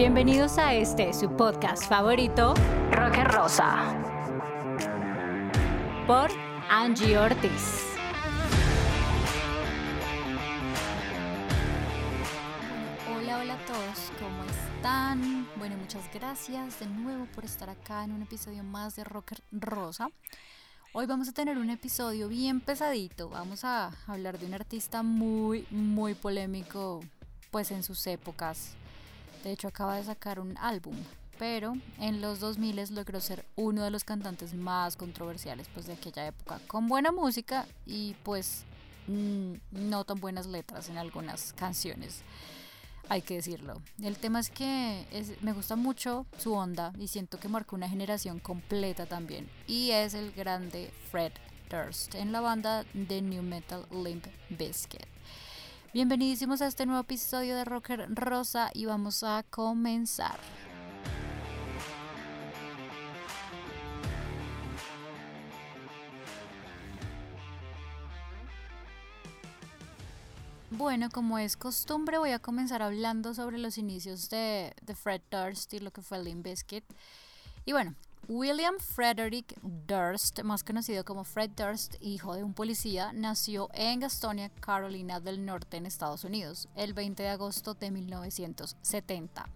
Bienvenidos a este, su podcast favorito, Roque Rosa. Por Angie Ortiz. Hola, hola a todos, ¿cómo están? Bueno, muchas gracias de nuevo por estar acá en un episodio más de Rocker Rosa. Hoy vamos a tener un episodio bien pesadito. Vamos a hablar de un artista muy, muy polémico, pues en sus épocas de hecho, acaba de sacar un álbum, pero en los 2000 logró ser uno de los cantantes más controversiales pues, de aquella época, con buena música y pues mm, no tan buenas letras en algunas canciones. Hay que decirlo. El tema es que me gusta mucho su onda y siento que marcó una generación completa también. Y es el grande Fred Durst en la banda de New Metal Limp Bizkit. Bienvenidísimos a este nuevo episodio de Rocker Rosa y vamos a comenzar. Bueno, como es costumbre, voy a comenzar hablando sobre los inicios de, de Fred Durst y lo que fue Limp Bizkit. Y bueno, William Frederick Durst, más conocido como Fred Durst, hijo de un policía, nació en Gastonia, Carolina del Norte, en Estados Unidos, el 20 de agosto de 1970.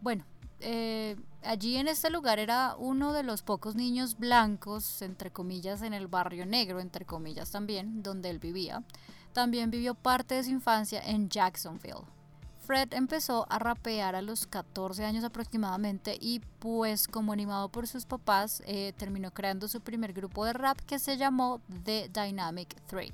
Bueno, eh, allí en este lugar era uno de los pocos niños blancos, entre comillas, en el barrio negro, entre comillas también, donde él vivía. También vivió parte de su infancia en Jacksonville. Fred empezó a rapear a los 14 años aproximadamente y pues como animado por sus papás eh, terminó creando su primer grupo de rap que se llamó The Dynamic 3,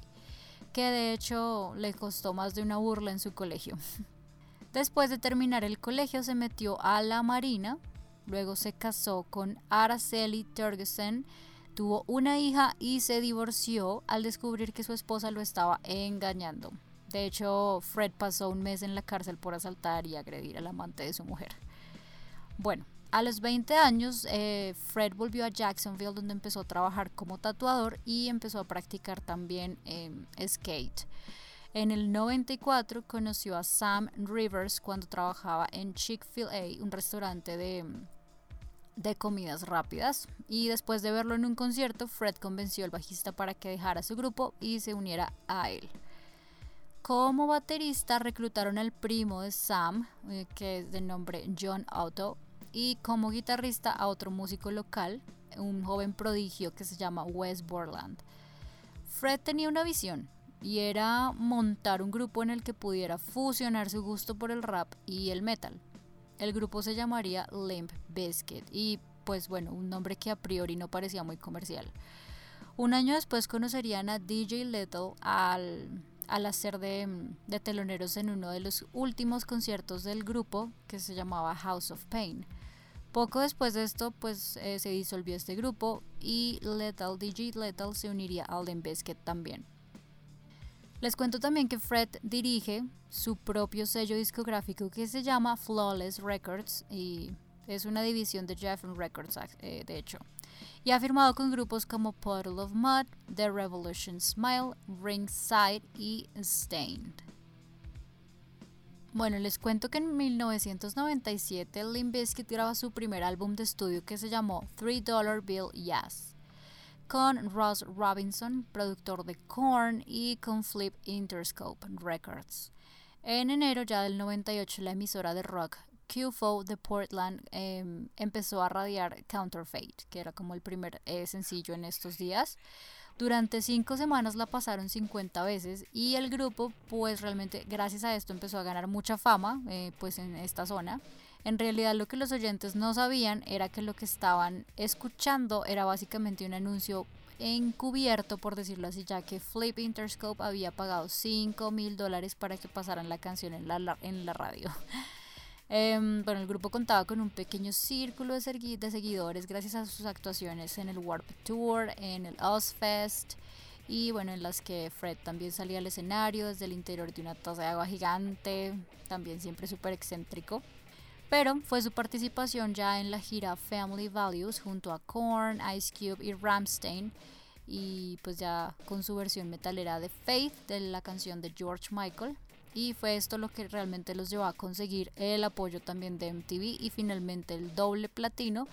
que de hecho le costó más de una burla en su colegio. Después de terminar el colegio se metió a la marina, luego se casó con Araceli Turgeson, tuvo una hija y se divorció al descubrir que su esposa lo estaba engañando. De hecho, Fred pasó un mes en la cárcel por asaltar y agredir al amante de su mujer. Bueno, a los 20 años, eh, Fred volvió a Jacksonville donde empezó a trabajar como tatuador y empezó a practicar también em, skate. En el 94 conoció a Sam Rivers cuando trabajaba en Chick-fil-A, un restaurante de, de comidas rápidas. Y después de verlo en un concierto, Fred convenció al bajista para que dejara su grupo y se uniera a él. Como baterista reclutaron al primo de Sam, eh, que es de nombre John Otto, y como guitarrista a otro músico local, un joven prodigio que se llama Wes Borland. Fred tenía una visión y era montar un grupo en el que pudiera fusionar su gusto por el rap y el metal. El grupo se llamaría Limp Bizkit y pues bueno, un nombre que a priori no parecía muy comercial. Un año después conocerían a DJ Little al al hacer de, teloneros en uno de los últimos conciertos del grupo que se llamaba House of Pain. Poco después de esto, pues eh, se disolvió este grupo y Lethal, DJ Lethal se uniría a Limp Bizkit también. Les cuento también que Fred dirige su propio sello discográfico que se llama Flawless Records y es una división de Jeff Records, eh, de hecho y ha firmado con grupos como Puddle of Mud, The Revolution Smile, Ringside y Stained. Bueno, les cuento que en 1997 Limp Bizkit graba su primer álbum de estudio que se llamó Three Dollar Bill Yes, con Ross Robinson, productor de Korn, y con Flip Interscope Records. En enero ya del 98 la emisora de rock QFO de Portland em, empezó a radiar Counterfeit, que era como el primer eh, sencillo en estos días. Durante cinco semanas la pasaron 50 veces y el grupo, pues realmente gracias a esto empezó a ganar mucha fama, eh, pues en esta zona. En realidad lo que los oyentes no sabían era que lo que estaban escuchando era básicamente un anuncio encubierto, por decirlo así, ya que Flip Interscope había pagado 5 mil dólares para que pasaran la canción en la, en la radio. Em, bueno, el grupo contaba con un pequeño círculo de, seguidores gracias a sus actuaciones en el Warp Tour, en el Ozfest y bueno, en las que Fred también salía al escenario desde el interior de una taza de agua gigante, también siempre súper excéntrico. Pero fue su participación ya en la gira Family Values junto a Korn, Ice Cube y Ramstein y pues ya con su versión metalera de Faith de la canción de George Michael y fue esto lo que realmente los llevó a conseguir el apoyo también de MTV y finalmente el doble platino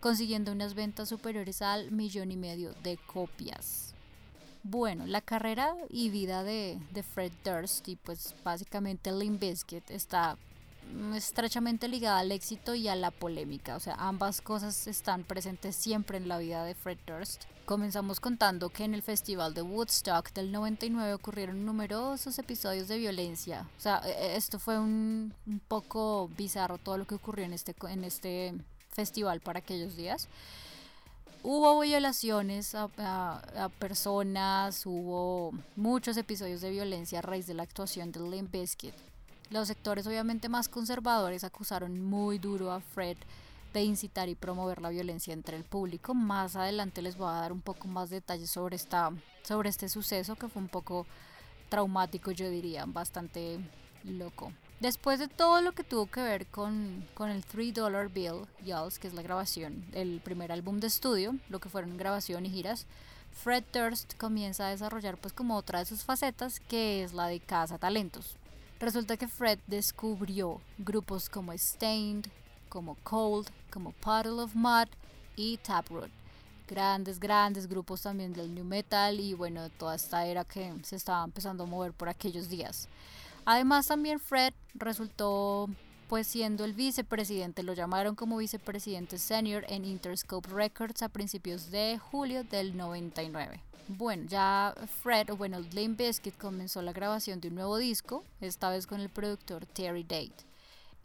consiguiendo unas ventas superiores al millón y medio de copias. Bueno, la carrera y vida de, de Fred Durst y pues básicamente Limp Bizkit está estrechamente ligada al éxito y a la polémica. O sea, ambas cosas están presentes siempre en la vida de Fred Durst. Comenzamos contando que en el festival de Woodstock del 99 ocurrieron numerosos episodios de violencia. O sea, e, e, esto fue un, un poco bizarro todo lo que ocurrió en este, en este festival para aquellos días. Hubo violaciones a, a, personas, hubo muchos episodios de violencia a raíz de la actuación de Limp Bizkit. Los sectores obviamente más conservadores acusaron muy duro a Fred de incitar y promover la violencia entre el público. Más adelante les voy a dar un poco más detalles sobre, esta, sobre este suceso que fue un poco traumático, yo diría, bastante loco. Después de todo lo que tuvo que ver con, con el 3 Dollar Bill, Yalls, que es la grabación, el primer álbum de estudio, lo que fueron grabación y giras, Fred Durst comienza a desarrollar pues como otra de sus facetas, que es la de caza talentos. Resulta que Fred descubrió grupos como Stained, como Cold, como Puddle of Mud y Taproot. Grandes, grandes grupos también del New Metal y bueno, toda esta era que se estaba empezando a mover por aquellos días. Además también Fred resultó pues siendo el vicepresidente, lo llamaron como vicepresidente senior en Interscope Records a principios de julio del 99. Bueno, ya Fred, o bueno, Limp Bizkit comenzó la grabación de un nuevo disco, esta vez con el productor Terry Date.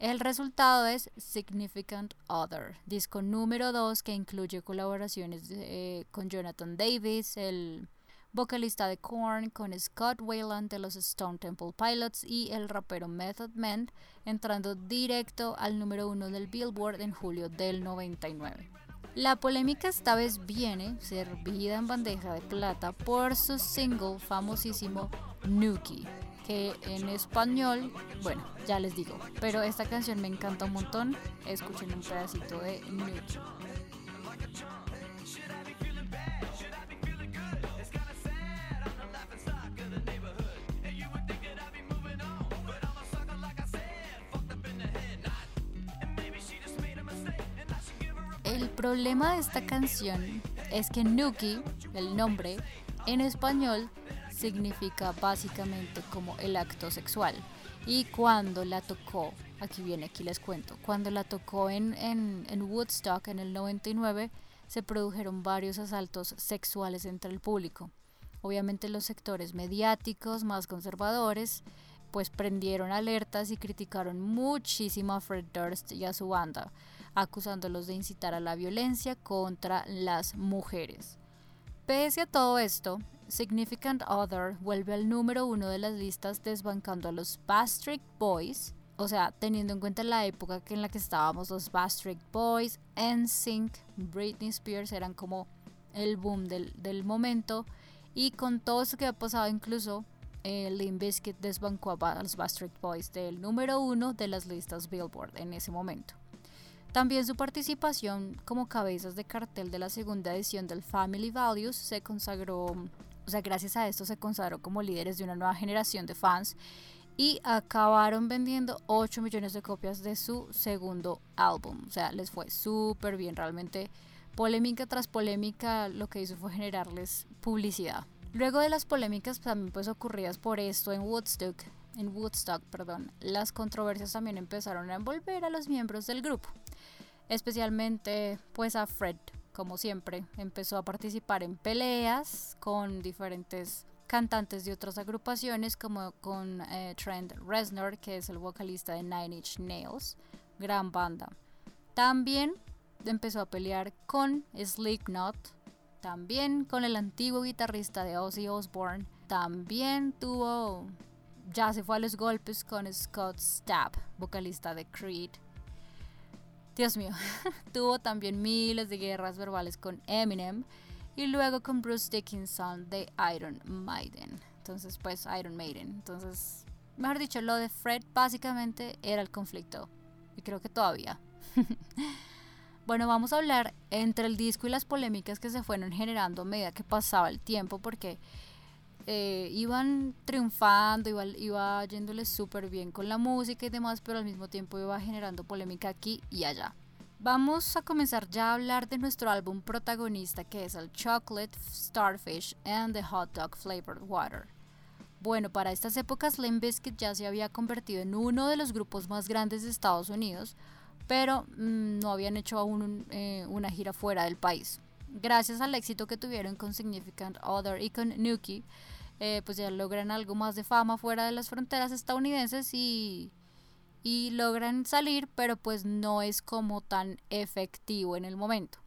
El resultado es Significant Other, disco número 2 que incluye colaboraciones eh, con Jonathan Davis, el vocalista de Korn, con Scott Wayland de los Stone Temple Pilots y el rapero Method Man, entrando directo al número 1 del Billboard en julio del 99. La polémica esta vez viene servida en bandeja de plata por su single famosísimo Nuki, que en español, bueno, ya les digo, pero esta canción me encanta un montón, escuchen un pedacito de Nuki. problema de esta canción es que Nuki, el nombre, en español significa básicamente como el acto sexual. Y cuando la tocó, aquí viene, aquí les cuento, cuando la tocó en, en, en Woodstock en el 99, se produjeron varios asaltos sexuales entre el público. Obviamente los sectores mediáticos más conservadores pues prendieron alertas y criticaron muchísimo a Fred Durst y a su banda acusándolos de incitar a la violencia contra las mujeres. Pese a todo esto, Significant Other vuelve al número uno de las listas desbancando a los Bastric Boys, o sea, teniendo en cuenta la época en la que estábamos, los Bastric Boys, NSYNC, Britney Spears eran como el boom del, momento, y con todo eso que ha pasado incluso el Limp Bizkit desbancó a los Bastric Boys del número uno de las listas Billboard en ese momento. También su participación como cabezas de cartel de la segunda edición del Family Values se consagró, o sea, gracias a esto se consagró como líderes de una nueva generación de fans y acabaron vendiendo 8 millones de copias de su segundo álbum. O sea, les fue súper bien, realmente polémica tras polémica lo que hizo fue generarles publicidad. Luego de las polémicas también pues ocurridas por esto en Woodstock, en Woodstock, perdón, las controversias también empezaron a envolver a los miembros del grupo especialmente pues a Fred, como siempre, empezó a participar en peleas con diferentes cantantes de otras agrupaciones como con eh, Trent Reznor, que es el vocalista de Nine Inch Nails, gran banda. También empezó a pelear con Slipknot, también con el antiguo guitarrista de Ozzy Osbourne, también tuvo, ya se fue a los golpes con Scott Stapp, vocalista de Creed. Dios mío, tuvo también miles de guerras verbales con Eminem y luego con Bruce Dickinson de Iron Maiden. Entonces, pues Iron Maiden. Entonces, mejor dicho, lo de Fred básicamente era el conflicto. Y creo que todavía. bueno, vamos a hablar entre el disco y las polémicas que se fueron generando a medida que pasaba el tiempo, porque eh, iban triunfando, iba, iba yéndoles súper bien con la música y demás, pero al mismo tiempo iba generando polémica aquí y allá. Vamos a comenzar ya a hablar de nuestro álbum protagonista que es el Chocolate Starfish and the Hot Dog Flavored Water. Bueno, para estas épocas Limp Bizkit ya se había convertido en uno de los grupos más grandes de Estados Unidos, pero mm, no habían hecho aún eh, una gira fuera del país. Gracias al éxito que tuvieron con Significant Other y con Nuki, eh, pues ya logran algo más de fama fuera de las fronteras estadounidenses y y logran salir, pero pues no es como tan efectivo en el momento.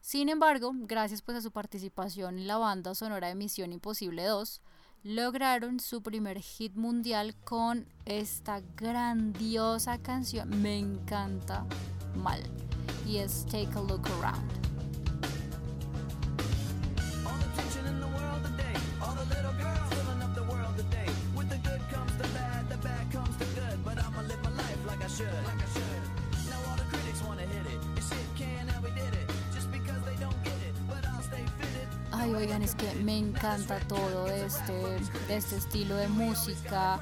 Sin embargo, gracias pues a su participación en la banda sonora de Misión Imposible 2, lograron su primer hit mundial con esta grandiosa canción, me encanta mal, y es Take a Look Around. Ay, oigan, es que me encanta todo este, este estilo de música.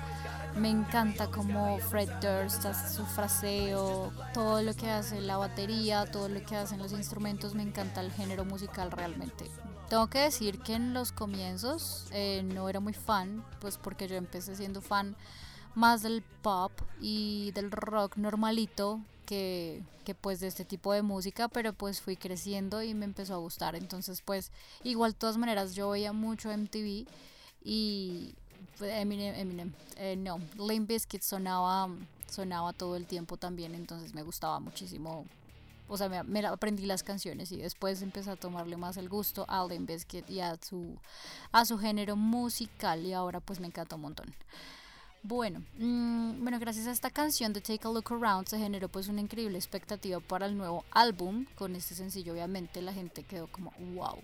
Me encanta como Fred Durst hace su fraseo, todo lo que hace la batería, todo lo que hacen los instrumentos, me encanta el género musical realmente. Tengo que decir que en los comienzos eh, no era muy fan, pues porque yo empecé siendo fan más del pop y del rock normalito que, que, pues de este tipo de música, pero pues fui creciendo y me empezó a gustar. Entonces pues igual de todas maneras yo veía mucho MTV y pues, Eminem, Eminem eh, no, Limp Bizkit sonaba, sonaba todo el tiempo también, entonces me gustaba muchísimo. O sea, me, me aprendí las canciones y después empecé a tomarle más el gusto a Limp Bizkit y a su, a su género musical y ahora pues me encanta un montón. Bueno, mm, bueno, gracias a esta canción de Take a Look Around se generó pues una increíble expectativa para el nuevo álbum. Con este sencillo obviamente la gente quedó como wow.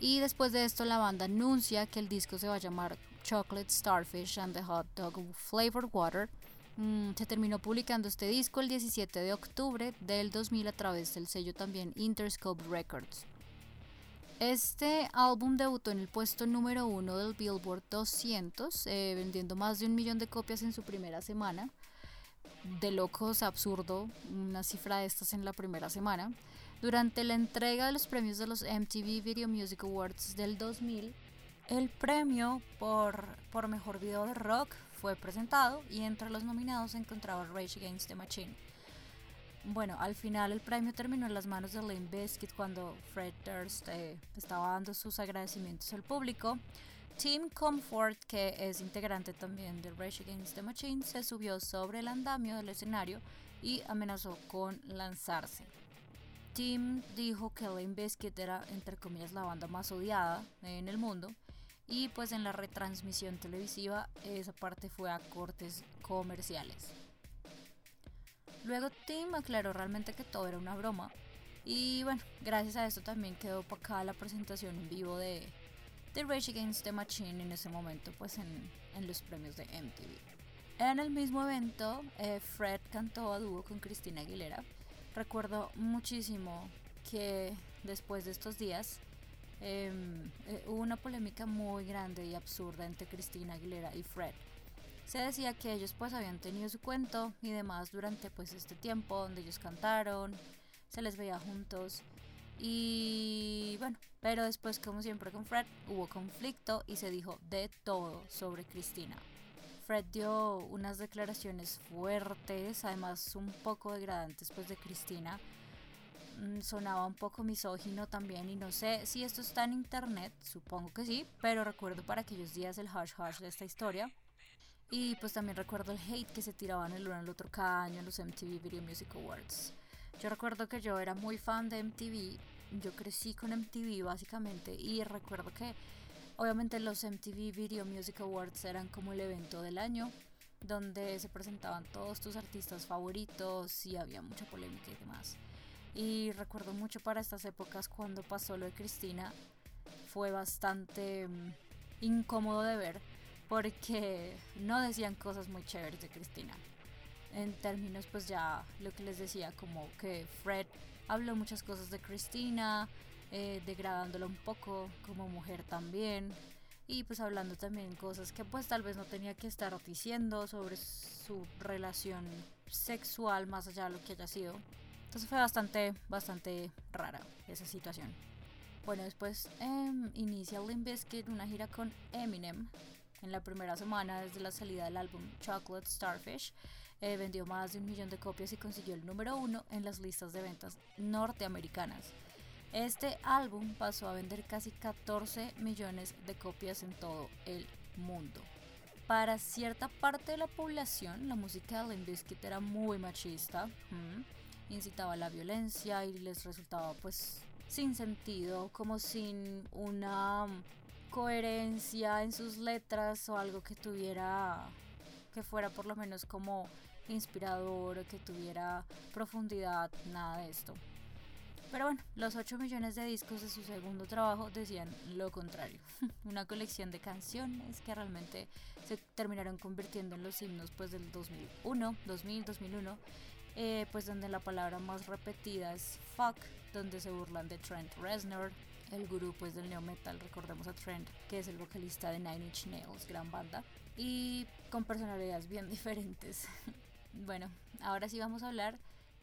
Y después de esto la banda anuncia que el disco se va a llamar Chocolate Starfish and the Hot Dog Flavored Water. Mm, se terminó publicando este disco el 17 de octubre del 2000 a través del sello también Interscope Records. Este álbum debutó en el puesto número uno del Billboard 200, eh, vendiendo más de un millón de copias en su primera semana. De locos, absurdo, una cifra de estas en la primera semana. Durante la entrega de los premios de los MTV Video Music Awards del 2000, el premio por, por mejor video de rock fue presentado y entre los nominados se encontraba Rage Against the Machine. Bueno, al final el premio terminó en las manos de Limp Bizkit cuando Fred Durst eh, estaba dando sus agradecimientos al público. Tim Comfort, que es integrante también de Rage Against the Machine, se subió sobre el andamio del escenario y amenazó con lanzarse. Tim dijo que Limp Bizkit era, entre comillas, la banda más odiada en el mundo y pues en la retransmisión televisiva esa parte fue a cortes comerciales. Luego Tim aclaró realmente que todo era una broma. Y bueno, gracias a esto también quedó opacada la presentación en vivo de, The Rage Against the Machine en ese momento, pues en, en los premios de MTV. En el mismo evento, eh, Fred cantó a dúo con Cristina Aguilera. Recuerdo muchísimo que después de estos días em, eh, hubo una polémica muy grande y absurda entre Cristina Aguilera y Fred se decía que ellos pues habían tenido su cuento y demás durante pues este tiempo donde ellos cantaron, se les veía juntos y bueno, pero después como siempre con Fred hubo conflicto y se dijo de todo sobre Cristina. Fred dio unas declaraciones fuertes, además un poco degradantes pues de Cristina. Mm, sonaba un poco misógino también y no sé si esto está en internet, supongo que sí, pero recuerdo para aquellos días el hash hash de esta historia y pues también recuerdo el hate que se tiraban el uno al otro cada año en los MTV Video Music Awards. Yo recuerdo que yo era muy fan de MTV yo crecí con MTV básicamente y recuerdo que obviamente los MTV Video Music Awards eran como el evento del año donde se presentaban todos tus artistas favoritos y había mucha polémica y demás. Y recuerdo mucho para estas épocas cuando pasó lo de Cristina, fue bastante mm, incómodo de ver porque no decían cosas muy chéveres de Cristina. En términos pues ya lo que les decía, como que Fred habló muchas cosas de Cristina, eh, degradándola un poco como mujer también y pues hablando también cosas que pues tal vez no tenía que estar diciendo sobre su relación sexual más allá de lo que haya sido. Entonces fue bastante, bastante rara esa situación. Bueno, después eh, inicia Limp Bizkit una gira con Eminem. En la primera semana desde la salida del álbum Chocolate Starfish, eh, vendió más de un millón de copias y consiguió el número uno en las listas de ventas norteamericanas. Este álbum pasó a vender casi 14 millones de copias en todo el mundo. Para cierta parte de la población, la música de Limp Bizkit era muy machista, incitaba a la violencia y les resultaba pues sin sentido, como sin una coherencia en sus letras o algo que tuviera que fuera por lo menos como inspirador o que tuviera profundidad, nada de esto. Pero bueno, los 8 millones de discos de su segundo trabajo decían lo contrario. Una colección de canciones que realmente se terminaron convirtiendo en los himnos pues del 2001, 2000, 2001, pues donde la palabra más repetida es fuck, donde se burlan de Trent Reznor, el gurú pues del neo metal, recordemos a Trent, que es el vocalista de Nine Inch Nails, gran banda, y con personalidades bien diferentes. bueno, ahora sí vamos a hablar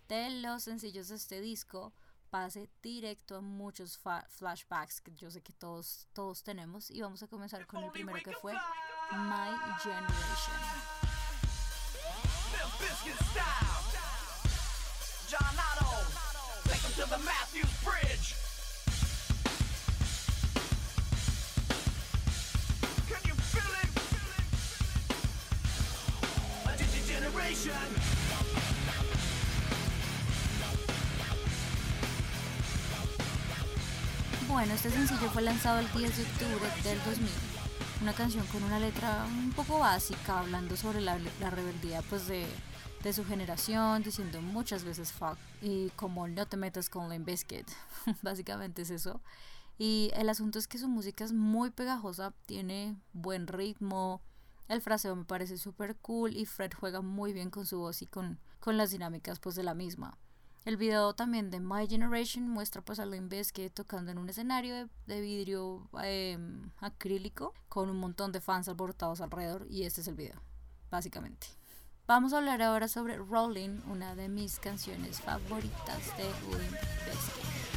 de los sencillos de este disco. Pase directo a muchos flashbacks que yo sé que todos, todos tenemos y vamos a comenzar con el primero que fue My Generation. Bueno, este sencillo fue lanzado el 10 de octubre del 2000. Una canción con una letra un poco básica, hablando sobre la, rebeldía pues de, su generación, diciendo muchas veces fuck y como no te metas con Limp Bizkit. Básicamente es eso. Y el asunto es que su música es muy pegajosa, tiene buen ritmo, el fraseo me parece súper cool y Fred juega muy bien con su voz y con, con las dinámicas pues de la misma. El video también de My Generation muestra pues a Limp Bizkit tocando en un escenario de, vidrio em, acrílico con un montón de fans alborotados alrededor y este es el video, básicamente. Vamos a hablar ahora sobre Rolling, una de mis canciones favoritas de Limp Bizkit.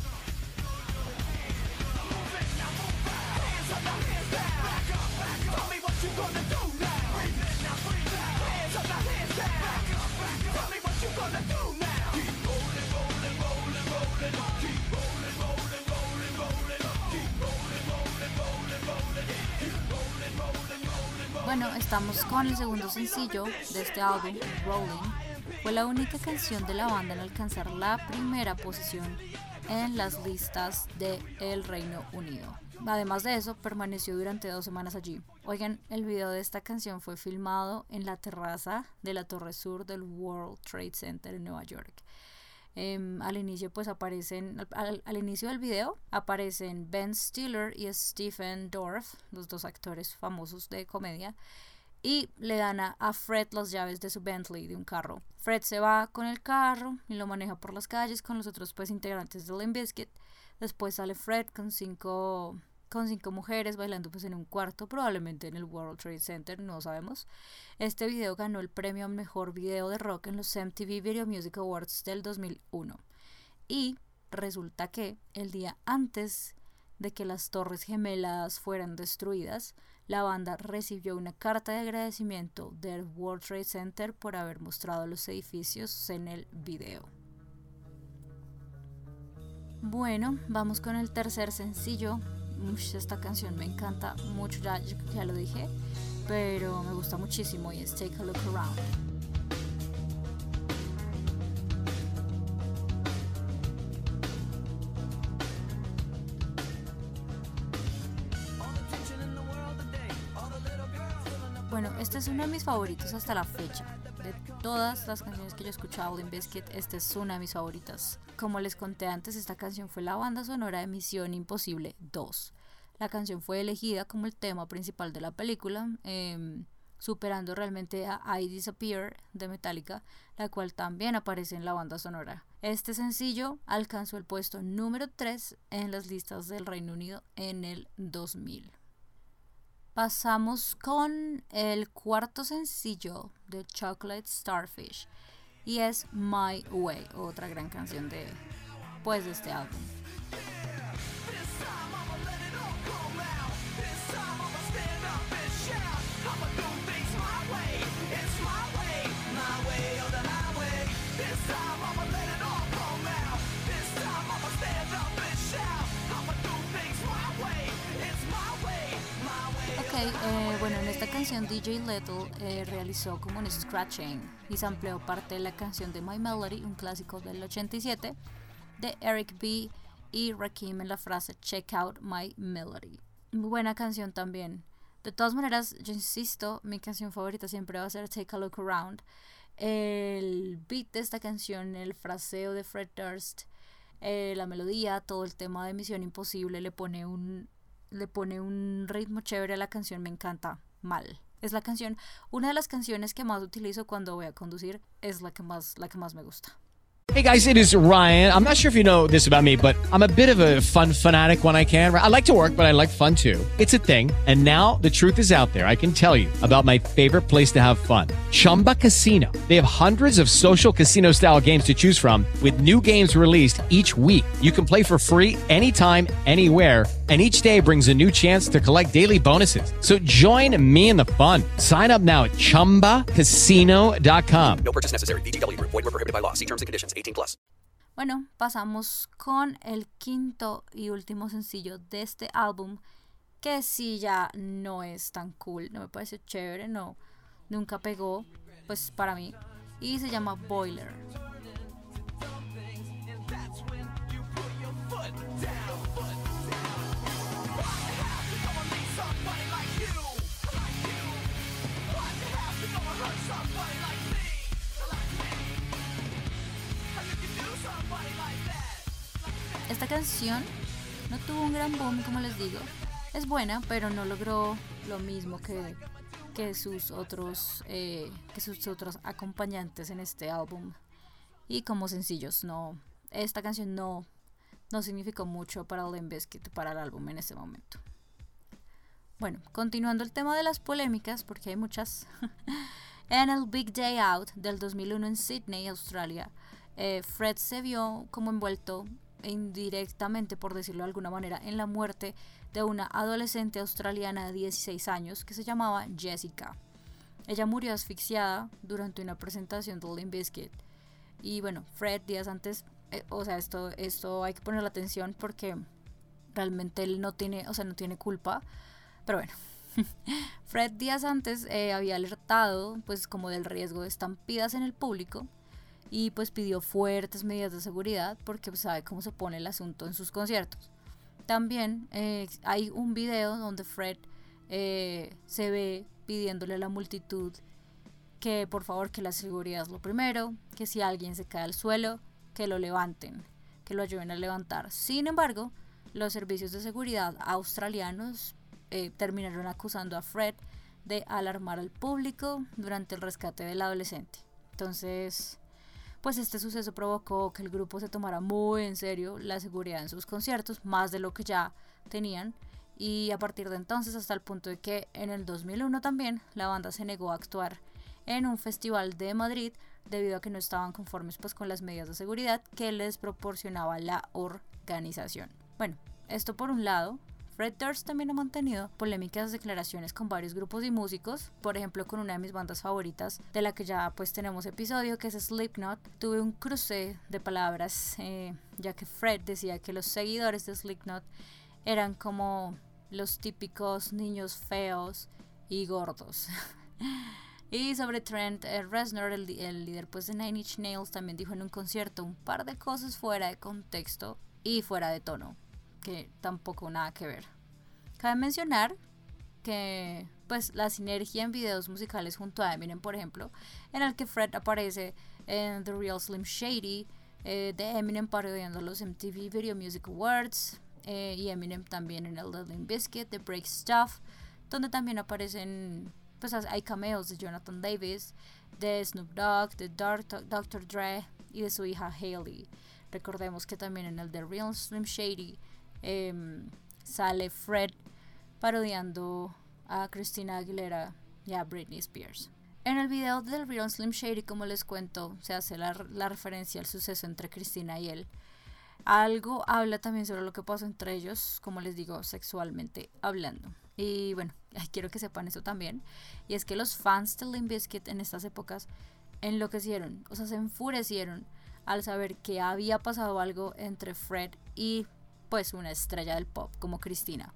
Bueno, estamos con el segundo sencillo de este álbum, Rolling. Fue la única canción de la banda en alcanzar la primera posición en las listas de el Reino Unido. Además de eso, permaneció durante dos semanas allí. Oigan, el video de esta canción fue filmado en la terraza de la Torre Sur del World Trade Center en Nueva York. Em, al inicio pues aparecen, al, inicio del video aparecen Ben Stiller y Stephen Dorff, los dos actores famosos de comedia, y le dan a, Fred las llaves de su Bentley, de un carro. Fred se va con el carro y lo maneja por las calles con los otros pues integrantes de Limp. Después sale Fred con cinco con cinco mujeres bailando pues en un cuarto, probablemente en el World Trade Center, no sabemos. Este video ganó el premio a mejor video de rock en los MTV Video Music Awards del 2001. Y resulta que el día antes de que las Torres Gemelas fueran destruidas, la banda recibió una carta de agradecimiento del World Trade Center por haber mostrado los edificios en el video. Bueno, vamos con el tercer sencillo esta canción me encanta mucho, ya, ya lo dije, pero me gusta muchísimo y es Take a Look Around. Bueno, este es uno de mis favoritos hasta la fecha. Todas las canciones que yo he escuchado de Biscuit, esta es una de mis favoritas. Como les conté antes, esta canción fue la banda sonora de Misión Imposible 2. La canción fue elegida como el tema principal de la película, em, superando realmente a I Disappear de Metallica, la cual también aparece en la banda sonora. Este sencillo alcanzó el puesto número 3 en las listas del Reino Unido en el 2000. Pasamos con el cuarto sencillo de Chocolate Starfish y es My Way, otra gran canción de pues de este álbum. Eh, bueno, en esta canción DJ Little eh, realizó como un scratching y sampleó parte de la canción de My Melody, un clásico del 87, de Eric B. y Rakim en la frase Check out my melody. Muy buena canción también. De todas maneras, yo insisto, mi canción favorita siempre va a ser Take a Look Around. El beat de esta canción, el fraseo de Fred Durst, eh, la melodía, todo el tema de Misión Imposible le pone un le pone un ritmo chévere a la canción, me encanta mal. Es la canción, una de las canciones que más utilizo cuando voy a conducir, es la que más, la que más me gusta. Hey guys, it is Ryan. I'm not sure if you know this about me, but I'm a bit of a fun fanatic when I can. I like to work, but I like fun too. It's a thing. And now the truth is out there. I can tell you about my favorite place to have fun. Chumba Casino. They have hundreds of social casino style games to choose from with new games released each week. You can play for free anytime, anywhere and each day brings a new chance to collect daily bonuses. So join me in the fun. Sign up now at ChumbaCasino.com. No purchase necessary. BGW. Void were prohibited by law. See terms and conditions. 18 plus. Bueno, pasamos con el quinto y último sencillo de este álbum, que sí ya no es tan cool, no me parece chévere, no, nunca pegó, pues para mí, y se llama Boiler. Esta canción no tuvo un gran boom, como les digo. Es buena, pero no logró lo mismo que, que sus otros eh, que sus otros acompañantes en este álbum. Y como sencillos, no. Esta canción no, no significó mucho para Limp Bizkit, para el álbum en ese momento. Bueno, continuando el tema de las polémicas, porque hay muchas. en el Big Day Out del 2001 en Sydney, Australia, eh, Fred se vio como envuelto indirectamente, por decirlo de alguna manera, en la muerte de una adolescente australiana de 16 años que se llamaba Jessica. Ella murió asfixiada durante una presentación de Limp Bizkit. Y bueno, Fred días antes, eh, o sea, esto, esto hay que poner la atención porque realmente él no tiene, o sea, no tiene culpa. Pero bueno, Fred días antes eh, había alertado pues como del riesgo de estampidas en el público y pues pidió fuertes medidas de seguridad porque pues, sabe cómo se pone el asunto en sus conciertos. También eh, hay un video donde Fred eh, se ve pidiéndole a la multitud que por favor que la seguridad es lo primero, que si alguien se cae al suelo, que lo levanten, que lo ayuden a levantar. Sin embargo, los servicios de seguridad australianos eh, terminaron acusando a Fred de alarmar al público durante el rescate del adolescente. Entonces, pues este suceso provocó que el grupo se tomara muy en serio la seguridad en sus conciertos, más de lo que ya tenían. Y a partir de entonces, hasta el punto de que en el 2001 también la banda se negó a actuar en un festival de Madrid debido a que no estaban conformes pues con las medidas de seguridad que les proporcionaba la organización. Bueno, esto por un lado, Fred Durst también ha mantenido polémicas declaraciones con varios grupos y músicos, por ejemplo con una de mis bandas favoritas, de la que ya pues tenemos episodio, que es Slipknot. Tuve un cruce de palabras, eh, ya que Fred decía que los seguidores de Slipknot eran como los típicos niños feos y gordos. y sobre Trent eh, Reznor, el, el, líder pues de Nine Inch Nails, también dijo en un concierto un par de cosas fuera de contexto y fuera de tono que tampoco nada que ver. Cabe mencionar que pues la sinergia en videos musicales junto a Eminem, por ejemplo, en el que Fred aparece en The Real Slim Shady, eh, de Eminem parodiando los MTV Video Music Awards, eh, y Eminem también en el Limp Biscuit, The Break Stuff, donde también aparecen, pues hay cameos de Jonathan Davis, de Snoop Dogg, de Dr. Dre y de su hija Haley. Recordemos que también en el The Real Slim Shady em, sale Fred parodiando a Christina Aguilera y a Britney Spears. En el video del Real Slim Shady, como les cuento, se hace la, la, referencia al suceso entre Christina y él. Algo habla también sobre lo que pasó entre ellos, como les digo, sexualmente hablando. Y bueno, quiero que sepan eso también. Y es que los fans de Limp Bizkit en estas épocas enloquecieron, o sea, se enfurecieron al saber que había pasado algo entre Fred y pues una estrella del pop como Cristina.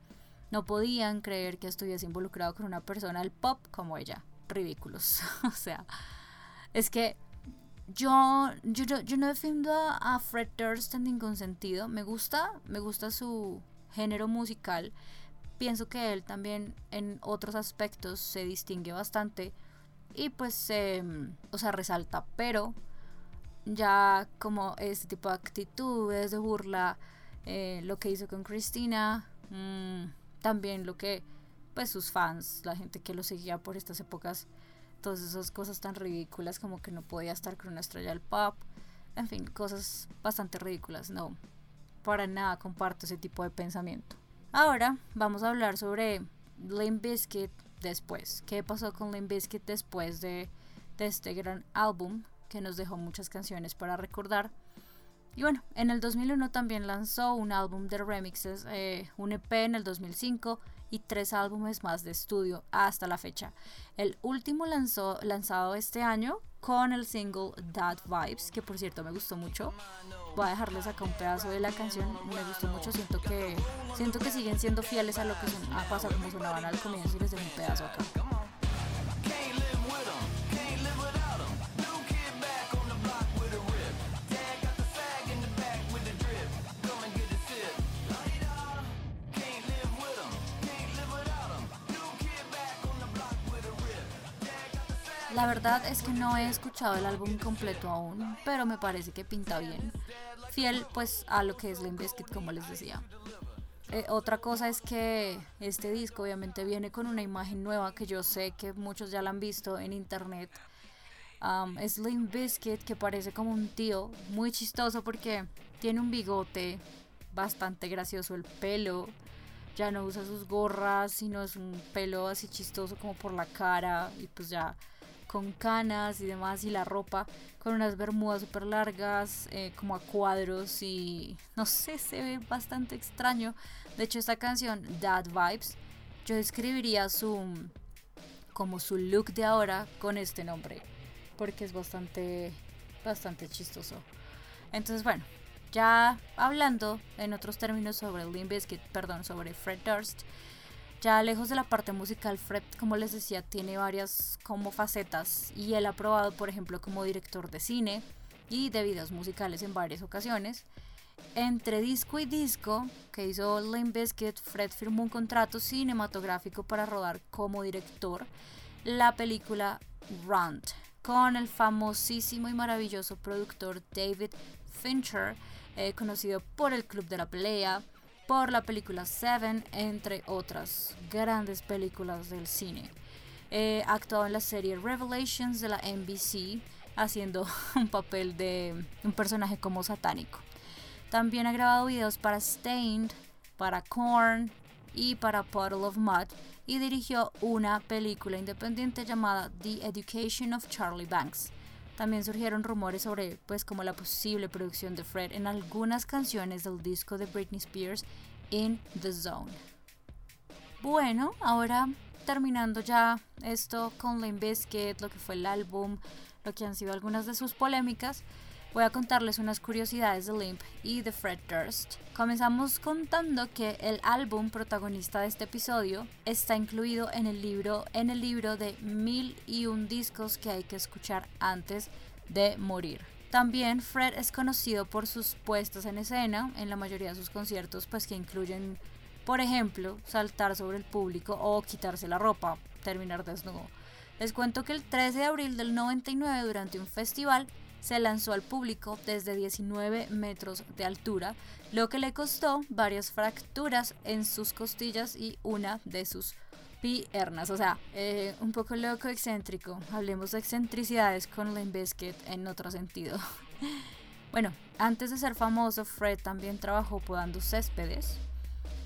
No podían creer que estuviese involucrado con una persona del pop como ella. Ridículos. o sea, es que yo, yo, yo no defiendo a, Fred Durst en ningún sentido. Me gusta, me gusta su género musical pienso que él también en otros aspectos se distingue bastante y pues, em, o sea, resalta, pero ya como este tipo de actitudes de burla, eh, lo que hizo con Cristina, mm, también lo que, pues sus fans, la gente que lo seguía por estas épocas, todas esas cosas tan ridículas como que no podía estar con una estrella del pop, en fin, cosas bastante ridículas, no, para nada comparto ese tipo de pensamiento. Ahora vamos a hablar sobre Limp Bizkit después. ¿Qué pasó con Limp Bizkit después de, este gran álbum que nos dejó muchas canciones para recordar? Y bueno, en el 2001 también lanzó un álbum de remixes, eh, un EP en el 2005 y tres álbumes más de estudio hasta la fecha. El último lanzó, lanzado este año con el single That Vibes, que por cierto me gustó mucho. Voy a dejarles acá un pedazo de la canción, me gustó mucho, siento que siento que siguen siendo fieles a lo que son, a pasar como sonaban al comienzo y les dejo un pedazo acá. La verdad es que no he escuchado el álbum completo aún, pero me parece que pinta bien. Fiel pues a lo que es Limp Bizkit como les decía. Eh, otra cosa es que este disco obviamente viene con una imagen nueva que yo sé que muchos ya la han visto en internet. es Limp Bizkit que parece como un tío, muy chistoso porque tiene un bigote bastante gracioso, el pelo, ya no usa sus gorras, sino es un pelo así chistoso como por la cara y pues ya con canas y demás y la ropa con unas bermudas súper largas eh, como a cuadros y no sé, se ve bastante extraño. De hecho esta canción, Dad Vibes, yo describiría su como su look de ahora con este nombre porque es bastante bastante chistoso. Entonces bueno, ya hablando en otros términos sobre Limp Bizkit, perdón, sobre Fred Durst, ya lejos de la parte musical, Fred, como les decía, tiene varias como facetas y él ha probado, por ejemplo, como director de cine y de videos musicales en varias ocasiones. Entre disco y disco que hizo Limp Bizkit, Fred firmó un contrato cinematográfico para rodar como director la película Runt con el famosísimo y maravilloso productor David Fincher, eh, conocido por el Club de la Pelea, por la película Seven, entre otras grandes películas del cine. Eh, ha actuado en la serie Revelations de la NBC, haciendo un papel de un personaje como satánico. También ha grabado videos para Stained, para Korn y para Puddle of Mud y dirigió una película independiente llamada The Education of Charlie Banks. También surgieron rumores sobre pues como la posible producción de Fred en algunas canciones del disco de Britney Spears In the Zone. Bueno, ahora terminando ya esto con Limp Bizkit, lo que fue el álbum, lo que han sido algunas de sus polémicas, voy a contarles unas curiosidades de Limp y de Fred Durst. Comenzamos contando que el álbum protagonista de este episodio está incluido en el libro, en el libro de mil y un discos que hay que escuchar antes de morir. También Fred es conocido por sus puestas en escena en la mayoría de sus conciertos, pues que incluyen, por ejemplo, saltar sobre el público o quitarse la ropa. terminar desnudo. Les cuento que el 13 de abril del 99, durante un festival, se lanzó al público desde 19 metros de altura, lo que le costó varias fracturas en sus costillas y una de sus piernas. O sea, eh, un poco loco, excéntrico. Hablemos de excentricidades con Limp Bizkit en otro sentido. bueno, antes de ser famoso, Fred también trabajó podando céspedes.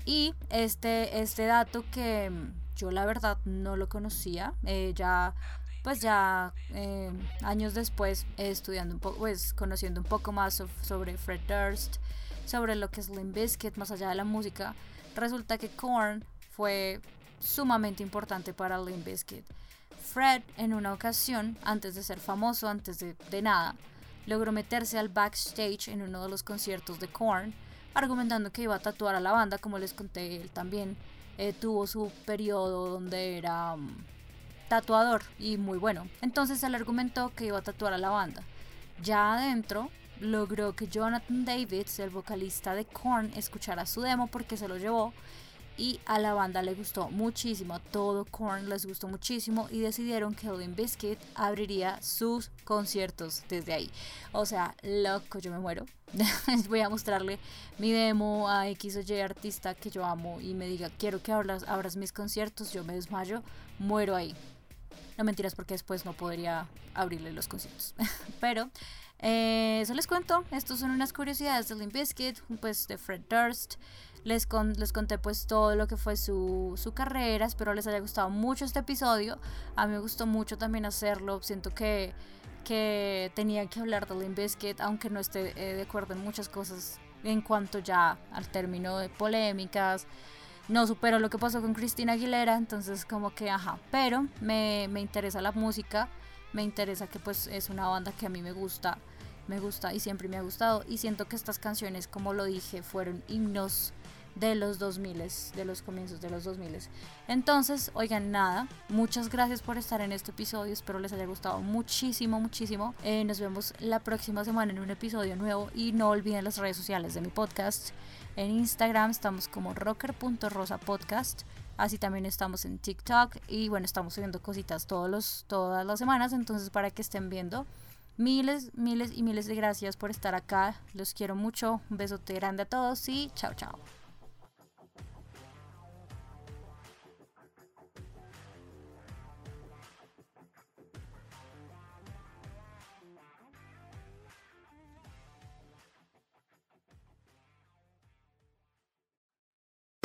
Y este, este dato que yo la verdad no lo conocía, eh, ya pues ya eh, años después estudiando un poco, pues conociendo un poco más sobre Fred Durst, sobre lo que es Limp Bizkit, más allá de la música, resulta que Korn fue sumamente importante para Limp Bizkit. Fred en una ocasión, antes de ser famoso, antes de, de nada, logró meterse al backstage en uno de los conciertos de Korn, argumentando que iba a tatuar a la banda, como les conté, él también eh, tuvo su periodo donde era um, tatuador y muy bueno. Entonces él argumentó que iba a tatuar a la banda. Ya adentro logró que Jonathan Davis, el vocalista de Korn, escuchara su demo porque se lo llevó y a la banda le gustó muchísimo, todo Korn les gustó muchísimo y decidieron que Limp Bizkit abriría sus conciertos desde ahí. O sea, loco, yo me muero. Voy a mostrarle mi demo a X o artista que yo amo y me diga, quiero que abras mis conciertos, yo me desmayo, muero ahí. No mentiras porque después no podría abrirle los conciertos. Pero eh, eso les cuento. Estos son unas curiosidades de Limp Bizkit, pues de Fred Durst. Les, les conté pues todo lo que fue su, su, carrera. Espero les haya gustado mucho este episodio. A mí me gustó mucho también hacerlo. Siento que, que tenía que hablar de Limp aunque no esté eh, de acuerdo en muchas cosas en cuanto ya al término de polémicas no supero lo que pasó con Cristina Aguilera, entonces como que, ajá, pero me, me interesa la música, me interesa que pues es una banda que a mí me gusta, me gusta y siempre me ha gustado y siento que estas canciones, como lo dije, fueron himnos de los 2000, de los comienzos de los 2000. Entonces, oigan, nada, muchas gracias por estar en este episodio, espero les haya gustado muchísimo, muchísimo. Eh, nos vemos la próxima semana en un episodio nuevo y no olviden las redes sociales de mi podcast. En Instagram estamos como rocker.rosapodcast. Así también estamos en TikTok y bueno, estamos subiendo cositas todos los, todas las semanas, entonces para que estén viendo. Miles, miles y miles de gracias por estar acá. Los quiero mucho. Un besote grande a todos y chao, chao.